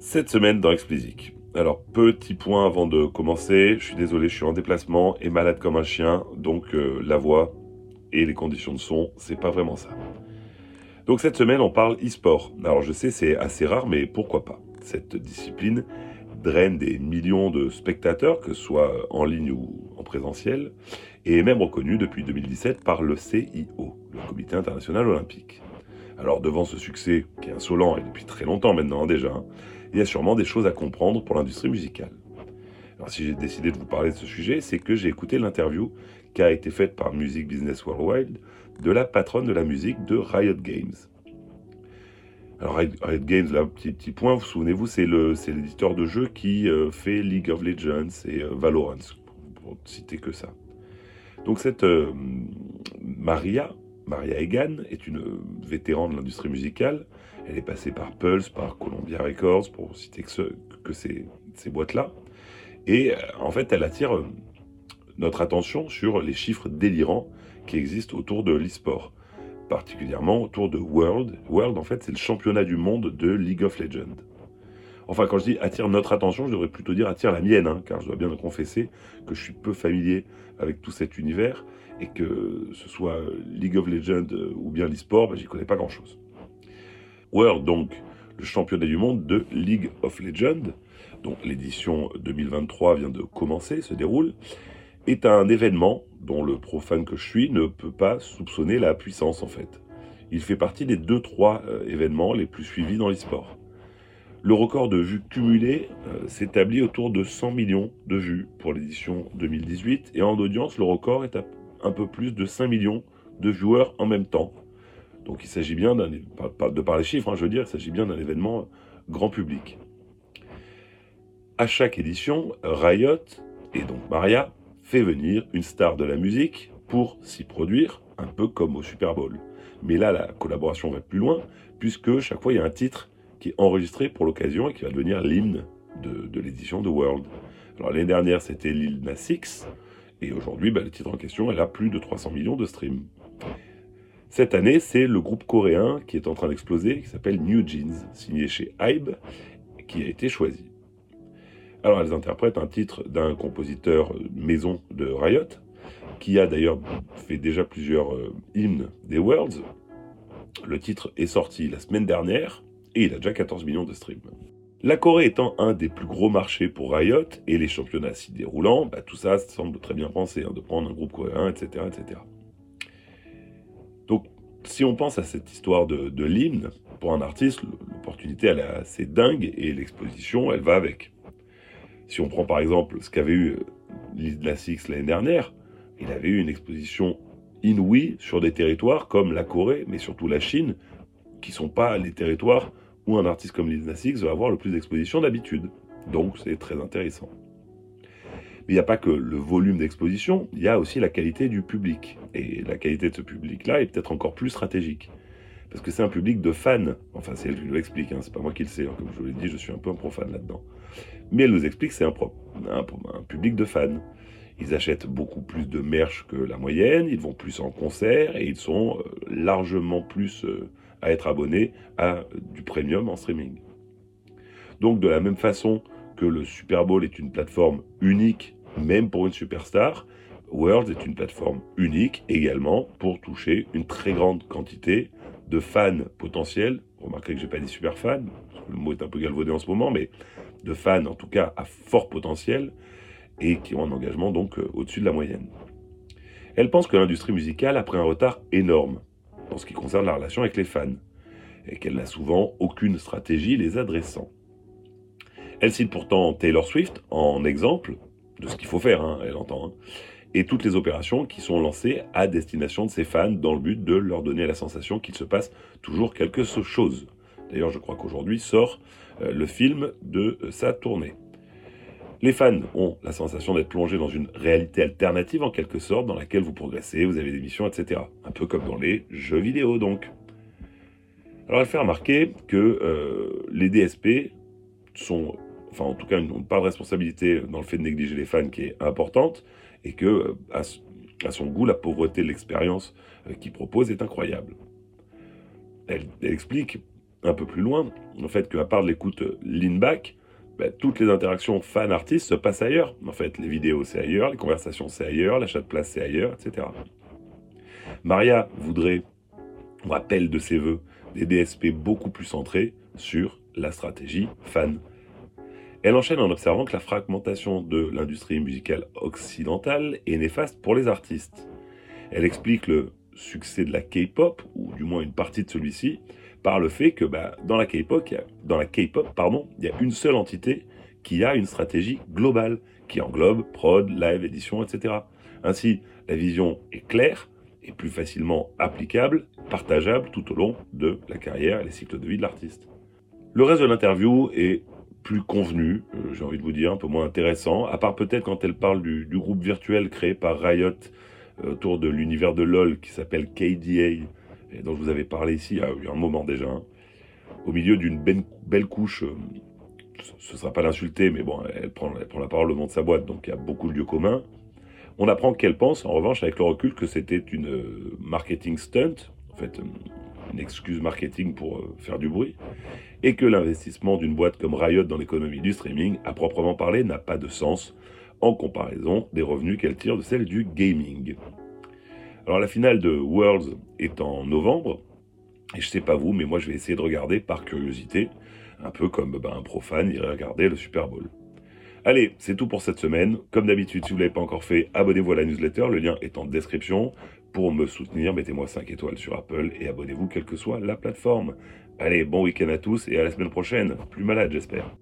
Cette semaine dans Explicit. Alors, petit point avant de commencer, je suis désolé, je suis en déplacement et malade comme un chien, donc euh, la voix et les conditions de son, c'est pas vraiment ça. Donc cette semaine, on parle e-sport. Alors je sais, c'est assez rare, mais pourquoi pas? Cette discipline draine des millions de spectateurs, que ce soit en ligne ou en présentiel, et est même reconnue depuis 2017 par le CIO, le Comité international olympique. Alors devant ce succès, qui est insolent et depuis très longtemps maintenant déjà, hein, il y a sûrement des choses à comprendre pour l'industrie musicale. Alors si j'ai décidé de vous parler de ce sujet, c'est que j'ai écouté l'interview qui a été faite par Music Business Worldwide de la patronne de la musique de Riot Games. Alors Riot Games, là, petit, point, vous souvenez-vous, c'est l'éditeur de jeux qui euh, fait League of Legends et euh, Valorant, pour, ne citer que ça. Donc cette euh, Maria, Maria Egan, est une vétérane de l'industrie musicale. Elle est passée par Pulse, par Columbia Records, pour citer que, ces, ces boîtes-là. Et en fait, elle attire notre attention sur les chiffres délirants qui existent autour de l'e-sport, particulièrement autour de World. World, en fait, c'est le championnat du monde de League of Legends. Enfin, quand je dis attire notre attention, je devrais plutôt dire attire la mienne, hein, car je dois bien me confesser que je suis peu familier avec tout cet univers et que ce soit League of Legends ou bien l'e-sport, ben, j'y connais pas grand-chose. World, donc, le championnat du monde de League of Legends, dont l'édition 2023 vient de commencer, se déroule, est un événement dont le profane que je suis ne peut pas soupçonner la puissance en fait. Il fait partie des 2-3 euh, événements les plus suivis dans l'e-sport. Le record de vues cumulées euh, s'établit autour de 100 millions de vues pour l'édition 2018 et en audience le record est à un peu plus de 5 millions de viewers en même temps. Donc il s'agit bien d'un, de hein, d'un événement grand public. À chaque édition, Riot et donc Maria fait venir une star de la musique pour s'y produire, un peu comme au Super Bowl. Mais là, la collaboration va plus loin, puisque chaque fois, il y a un titre qui est enregistré pour l'occasion et qui va devenir l'hymne de, l'édition de World. Alors l'année dernière, c'était Lil Nas X, et aujourd'hui, bah, le titre en question, elle a plus de 300 millions de streams. Cette année, c'est le groupe coréen qui est en train d'exploser, qui s'appelle New Jeans, signé chez Hybe, qui a été choisi. Alors elles interprètent un titre d'un compositeur maison de Riot, qui a d'ailleurs fait déjà plusieurs euh, hymnes des Worlds. Le titre est sorti la semaine dernière et il a déjà 14 millions de streams. La Corée étant un des plus gros marchés pour Riot et les championnats s'y déroulant, bah, tout ça semble très bien pensé, hein, de prendre un groupe coréen, etc., etc. Donc, si on pense à cette histoire de, de l'hymne, pour un artiste, l'opportunité elle est assez dingue et l'exposition elle va avec. Si on prend par exemple ce qu'avait eu la Six l'année dernière, il avait eu une exposition inouïe sur des territoires comme la Corée, mais surtout la Chine, qui sont pas les territoires où un artiste comme Lil Nas va avoir le plus d'expositions d'habitude. Donc c'est très intéressant. Mais il n'y a pas que le volume d'exposition, il y a aussi la qualité du public. Et la qualité de ce public-là est peut-être encore plus stratégique. Parce que c'est un public de fans. Enfin, c'est elle qui nous l'explique, hein, c'est pas moi qui le sais. Hein. Comme je vous l'ai dit, je suis un peu un profane là-dedans. Mais elle nous explique que c'est un, un, public de fans. Ils achètent beaucoup plus de merch que la moyenne, ils vont plus en concert et ils sont euh, largement plus euh, à être abonnés à du premium en streaming. Donc de la même façon que le Super Bowl est une plateforme unique, même pour une superstar, World est une plateforme unique également pour toucher une très grande quantité de fans potentiels. Remarquez que j'ai pas dit super fans, le mot est un peu galvaudé en ce moment, mais de fans en tout cas à fort potentiel et qui ont un engagement donc euh, au-dessus de la moyenne. Elle pense que l'industrie musicale a pris un retard énorme en ce qui concerne la relation avec les fans et qu'elle n'a souvent aucune stratégie les adressant. Elle cite pourtant Taylor Swift en exemple de ce qu'il faut faire, hein, elle entend, hein, et toutes les opérations qui sont lancées à destination de ses fans dans le but de leur donner la sensation qu'il se passe toujours quelque chose. D'ailleurs, je crois qu'aujourd'hui sort euh, le film de sa tournée. Les fans ont la sensation d'être plongés dans une réalité alternative en quelque sorte, dans laquelle vous progressez, vous avez des missions, etc. Un peu comme dans les jeux vidéo donc. Alors elle fait remarquer que euh, les DSP sont, enfin en tout cas, n'ont pas de responsabilité dans le fait de négliger les fans qui est importante, et que à, son goût, la pauvreté de l'expérience qu'il propose est incroyable. elle explique un peu plus loin en fait qu'à part l'écoute lean back, ben, toutes les interactions fan-artistes se passent ailleurs. En fait, les vidéos c'est ailleurs, les conversations c'est ailleurs, l'achat de place c'est ailleurs, etc. Maria voudrait, ou appelle de ses voeux, des DSP beaucoup plus centrés sur la stratégie fan. Elle enchaîne en observant que la fragmentation de l'industrie musicale occidentale est néfaste pour les artistes. Elle explique le succès de la K-pop, ou du moins une partie de celui-ci, par le fait que bah, dans la K-pop, pardon, il y a une seule entité qui a une stratégie globale, qui englobe prod, live, édition, etc. Ainsi, la vision est claire et plus facilement applicable, partageable tout au long de la carrière et les cycles de vie de l'artiste. Le reste de l'interview est plus convenu, euh, j'ai envie de vous dire, un peu moins intéressant, à part peut-être quand elle parle du, groupe virtuel créé par Riot euh, autour de l'univers de LoL qui s'appelle KDA, et dont je vous avais parlé ici il y a, un moment déjà, hein. au milieu d'une belle, couche, euh, ce ne sera pas l'insulter, mais bon, elle prend, elle prend la parole au nom de sa boîte, donc il y a beaucoup de lieux communs. On apprend qu'elle pense, en revanche, avec le recul, que c'était une marketing stunt, en fait, une excuse marketing pour faire du bruit, et que l'investissement d'une boîte comme Riot dans l'économie du streaming, à proprement parler, n'a pas de sens en comparaison des revenus qu'elle tire de celle du gaming. Alors la finale de Worlds est en novembre, et je sais pas vous, mais moi je vais essayer de regarder par curiosité, un peu comme ben, un profane irait regarder le Super Bowl. Allez, c'est tout pour cette semaine. Comme d'habitude, si vous ne l'avez pas encore fait, abonnez-vous à la newsletter, le lien est en description. Pour me soutenir, mettez-moi 5 étoiles sur Apple et abonnez-vous quelle que soit la plateforme. Allez, bon week-end à tous et à la semaine prochaine. Plus malade, j'espère.